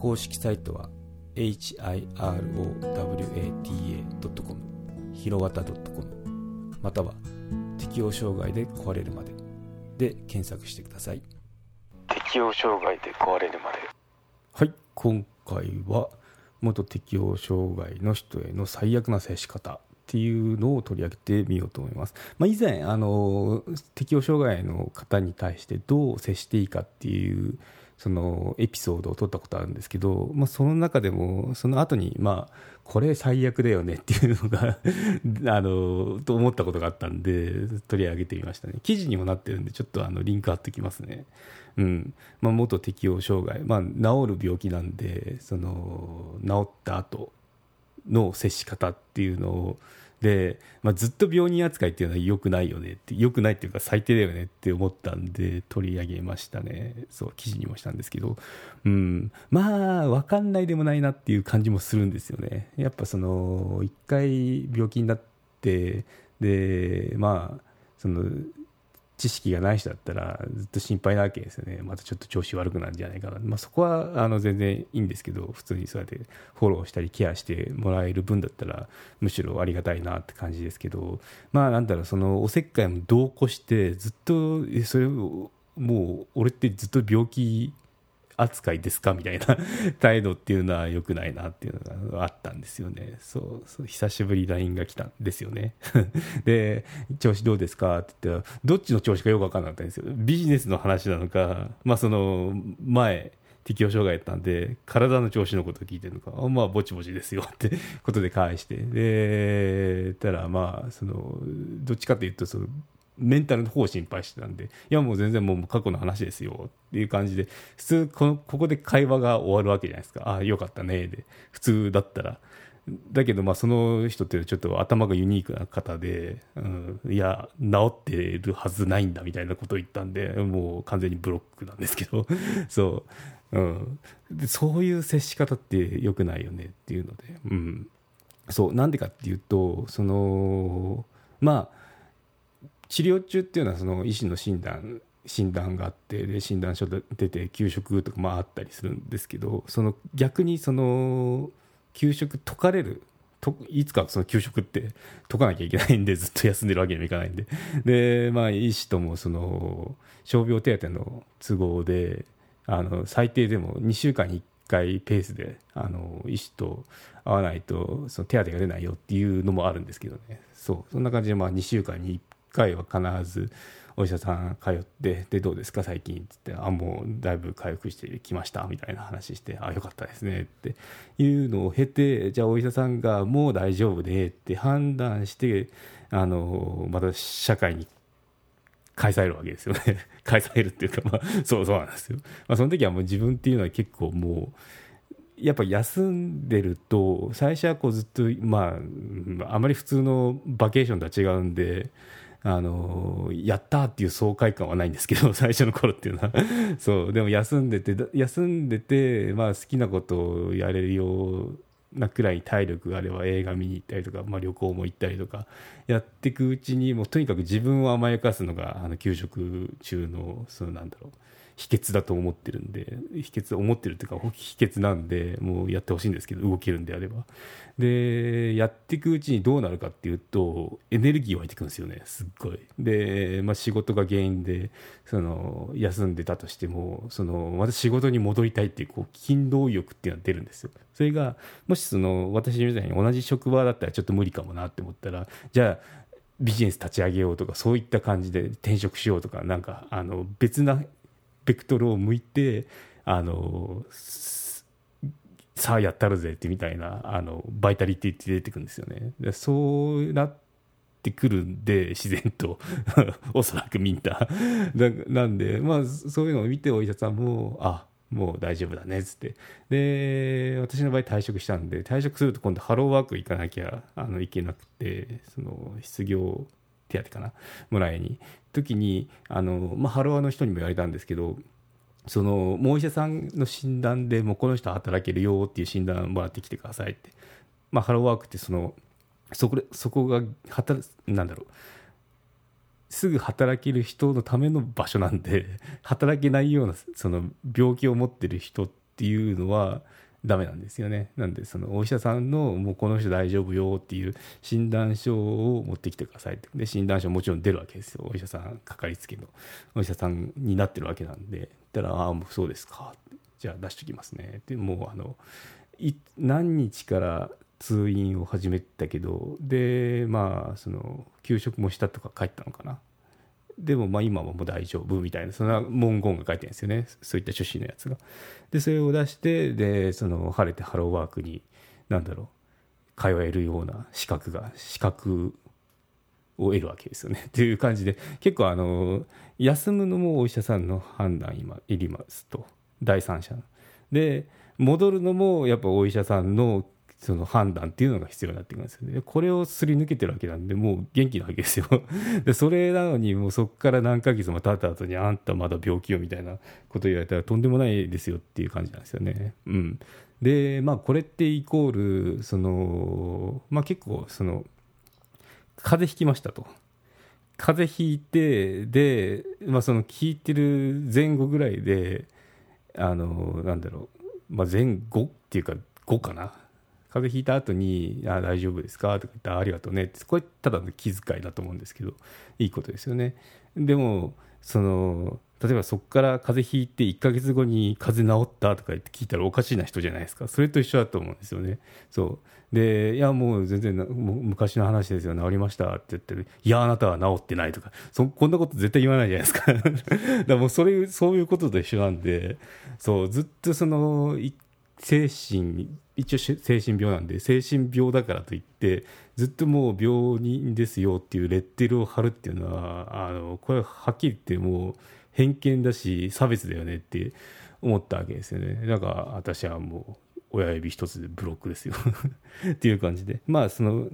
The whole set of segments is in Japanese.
公式サイトは hirowata.com ひろわた .com または適応障害で壊れるまで。で検索してください。適応障害で壊れるまで。はい。今回は元適応障害の人への最悪な接し方っていうのを取り上げてみようと思います。まあ、以前あの適応障害の方に対してどう接していいかっていうそのエピソードを取ったことあるんですけど、まあ、その中でもその後にまあこれ最悪だよねっていうのが あのと思ったことがあったんで取り上げてみましたね。記事にもなってるんでちょっとあのリンク貼ってきますね。うん。まあ、元適応障害、まあ、治る病気なんでその治った後の接し方っていうのをで、まあ、ずっと病人扱いっていうのは良くないよねって良くないっていうか最低だよねって思ったんで取り上げましたね。そう記事にもしたんですけど、うん、まあ分かんないでもないなっていう感じもするんですよね。やっぱその一回病気になってでまあその知識がない人だったらずっと心配なわけですよね。またちょっと調子悪くなるんじゃないかな、まあ、そこはあの全然いいんですけど普通にそうやってフォローしたりケアしてもらえる分だったらむしろありがたいなって感じですけど。まあなんだろうそのおせっかいも同行してずっとそれをもう俺ってずっと病気扱いですか？みたいな態度っていうのは良くないなっていうのがあったんですよね。そうそう久しぶり LINE が来たんですよね。で、調子どうですか？って言ったら、どっちの調子かよく分かんなかったんですよ。ビジネスの話なのか、まあその前、適応障害やったんで、体の調子のこと聞いてるのか、まあ、ぼちぼちですよってことで返して、で、たら、まあ、その、どっちかというと、その、メンタルの方を心配してたんで、いやもう全然もう過去の話ですよっていう感じで、普通この、ここで会話が終わるわけじゃないですか。ああ、よかったね、で、普通だったら。だけど、まあ、その人ってちょっと頭がユニークな方で、うん、いや、治ってるはずないんだみたいなことを言ったんで、もう完全にブロックなんですけど、そう、うん、でそういう接し方って良くないよねっていうので、うん、そう、なんでかっていうと、その、まあ、治療中っていうのはその医師の診断診断があってで診断書出て給食とかまああったりするんですけどその逆にその給食解かれるといつかその給食って解かなきゃいけないんでずっと休んでるわけにもいかないんで。で、まあ、医師ともその傷病手当の都合であの最低でも2週間に1回ペースであの医師と会わないとその手当が出ないよっていうのもあるんですけどね。そう。そんな感じでまあ2週間に1回は必ずお医者さん通ってでどうですか最近っつってあもうだいぶ回復してきましたみたいな話してあよかったですねっていうのを経てじゃあお医者さんがもう大丈夫ねって判断してあのまた社会に返されるわけですよね。返されるっていうかまあそうそうなんですよ、まあ、その時はもう自分っていうのは結構もうやっぱ休んでると最初はこうずっとまああまり普通のバケーションとは違うんであのやったっていう爽快感はないんですけど 最初の頃っていうのは。そう。でも休んでて休んでて、まあ、好きなことをやれるようなくらい体力があれば映画見に行ったりとか、まあ、旅行も行ったりとかやっていくうちにもうとにかく自分を甘やかすのがあの給食中のそのなんだろう。秘訣だと思ってるんで秘訣思ってるっていうか秘訣なんでもうやってほしいんですけど動けるんであれば。でやっていくうちにどうなるかっていうとエネルギー湧いてくるんですよねすっごい。で、まあ、仕事が原因でその休んでたとしてもそのまた仕事に戻りたいっていうこう勤労欲っていうのが出るんですよ。それがもしその私みたいに同じ職場だったらちょっと無理かもなって思ったらじゃあビジネス立ち上げようとかそういった感じで転職しようとかなんかあの別なベクトルを向いてあのさあやったるぜってみたいなあのバイタリティって出てくるんですよね。でそうなってくるんで自然と。おそらくみんななんでまあそういうのを見てお医者さんもあもう大丈夫だねっつって。で私の場合退職したんで退職すると今度ハローワーク行かなきゃあのいけなくてその失業手当かな。もらいに。時にあの、まあ、ハロワの人にも言われたんですけどそのもうお医者さんの診断でもうこの人働けるよっていう診断をもらってきてくださいって、まあ、ハローワークってそのそこそこが働なんだろう。すぐ働ける人のための場所なんで働けないようなその病気を持ってる人っていうのはダメなんですよね。なんでそのお医者さんのもうこの人大丈夫よっていう診断書を持ってきてくださいって。で診断書もちろん出るわけですよ。お医者さんかかりつけのお医者さんになってるわけなんで。たら「ああもうそうですか」じゃあ出しときますね。でもうあの何日から通院を始めたけどでまあその休職もしたとか書いてたのかな。でもまあ今はもう大丈夫みたいなそんな文言が書いてるんですよね。そういった趣旨のやつが。でそれを出してでその晴れてハローワークに何だろう通えるような資格が資格を得るわけですよね。っていう感じで結構あの休むのもお医者さんの判断今いりますと。第三者で戻るのもやっぱお医者さんのその判断っていうのが必要になってくるんですよね。これをすり抜けてるわけなんで、もう元気なわけですよ。で、それなのに、もうそこから何ヶ月も経った後に、あんたまだ病気よみたいなこと言われたら、とんでもないですよっていう感じなんですよね。うん。で、まあ、これってイコール、その、まあ結構、その、風邪ひきましたと。風邪ひいて、で、まあその、聞いてる前後ぐらいで、あの、なんだろう、まあ前後っていうか、5かな。風邪ひいた後に「あ大丈夫ですか?」とか言って「ありがとうね」ってこれただの気遣いだと思うんですけどいいことですよね。でもその例えばそこから風邪ひいて1ヶ月後に風邪治ったとか言って聞いたらおかしいな人じゃないですか。それと一緒だと思うんですよね。そう。でいやもう全然昔の話ですよ。治りました。って言ってる。いやあなたは治ってない。とか。そこんなこと絶対言わないじゃないですか。だからもうそれそういうことと一緒なんでそうずっとその1精神一応精神病なんで精神病だからといってずっともう病人ですよっていうレッテルを貼るっていうのはあのこれはっきり言ってもう偏見だし差別だよねって思ったわけですよね。だから私はもう親指一つでブロックですよ。っていう感じで。まあその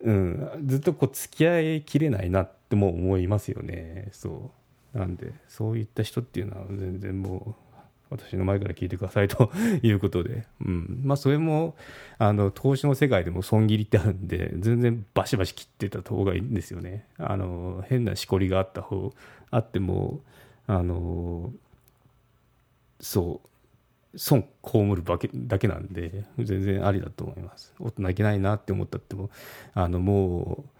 うんずっとこう付き合いきれないなっても思いますよね。そう。なんでそういった人っていうのは全然もう私の前から聞いてくださいと いうことで、うん。まあ、それもあの投資の世界でも損切りってあるんで全然バシバシ切ってた方がいいんですよね。あの変なしこりがあった方あってもあのそう。損被るだけだけなんで全然ありだと思います。大人いけないなって思ったってもあのもう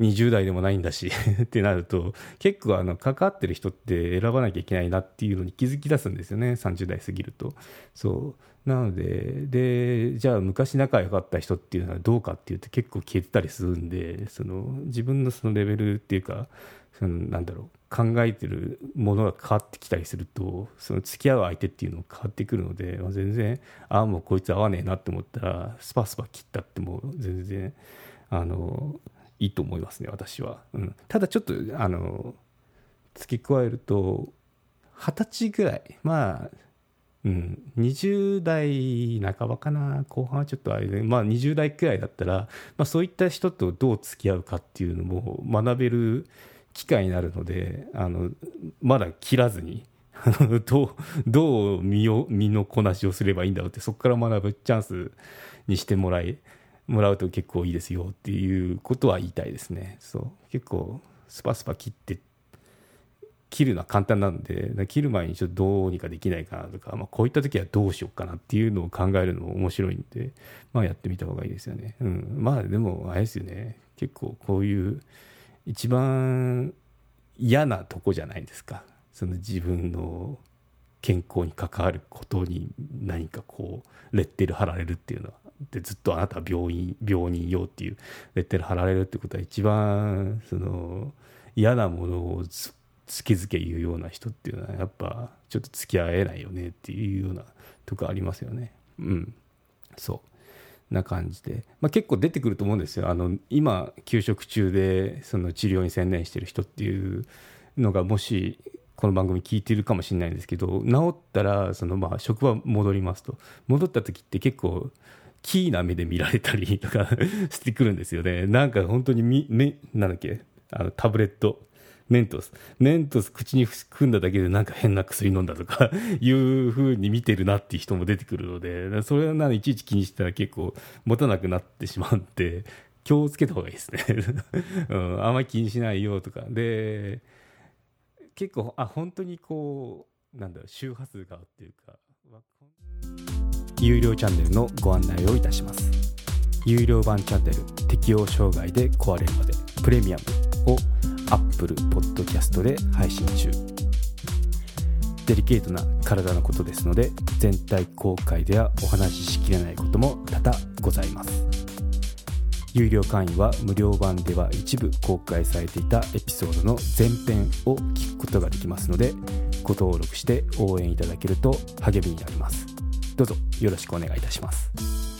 20代でもないんだし ってなると結構あの関わってる人って選ばなきゃいけないなっていうのに気づき出すんですよね。30代過ぎると。そう。なのででじゃあ昔仲良かった人っていうのはどうかっていうと結構消えてたりするんでその自分のそのレベルっていうかそのなんだろう考えてるものが変わってきたりするとその付き合う相手っていうのが変わってくるので、まあ、全然ああもうこいつ合わねえなって思ったらスパスパ切ったってもう全然あのいいと思いますね私は、うん、ただちょっとあの付け加えると二十歳ぐらい。まあうん、20代半ばかな後半はちょっとあれで、まあ、20代くらいだったら、まあ、そういった人とどう付き合うかっていうのも学べる機会になるのであのまだ切らずに どうどう身を身のこなしをすればいいんだろうってそこから学ぶチャンスにしてもらいもらうと結構いいですよっていうことは言いたいですね。そう。結構スパスパ切って切るのは簡単なんで切る前にちょっとどうにかできないかなとか、まあ、こういった時はどうしようかなっていうのを考えるのも面白いんで、まあ、やってみた方がいいですよね、うん、まあでもあれですよね。結構こういう一番嫌なとこじゃないですか。その自分の健康に関わることに何かこうレッテル貼られるっていうのは。でずっとあなたは病院病人よっていうレッテル貼られるってことは一番その嫌なものをつけづけ言うような人っていうのはやっぱちょっと付き合えないよねっていうようなとこありますよね。うん。そう。な感じで、まあ、結構出てくると思うんですよ。あの今休職中でその治療に専念してる人っていうのがもしこの番組聞いてるかもしれないんですけど治ったらそのまあ職場戻りますと。戻った時って結構キーな目で見られたり とかしてくるんですよね。なんか本当にみめなんだっけ？あのタブレット。メントス。メントス口に含んだだけでなんか変な薬飲んだとか いう風に見てるなっていう人も出てくるのでそれはないちいち気にしたら結構持たなくなってしまって気をつけた方がいいですね、うん、あんまり気にしないよとか。で結構あ本当にこうなんだろう周波数がっていうか。有料チャンネルのご案内をいたします。有料版チャンネル適応障害で壊れるまでプレミアムを Apple Podcast で配信中。デリケートな体のことですので全体公開ではお話ししきれないことも多々ございます。有料会員は無料版では一部公開されていたエピソードの前編を聞くことができますのでご登録して応援いただけると励みになります。どうぞよろしくお願いいたします。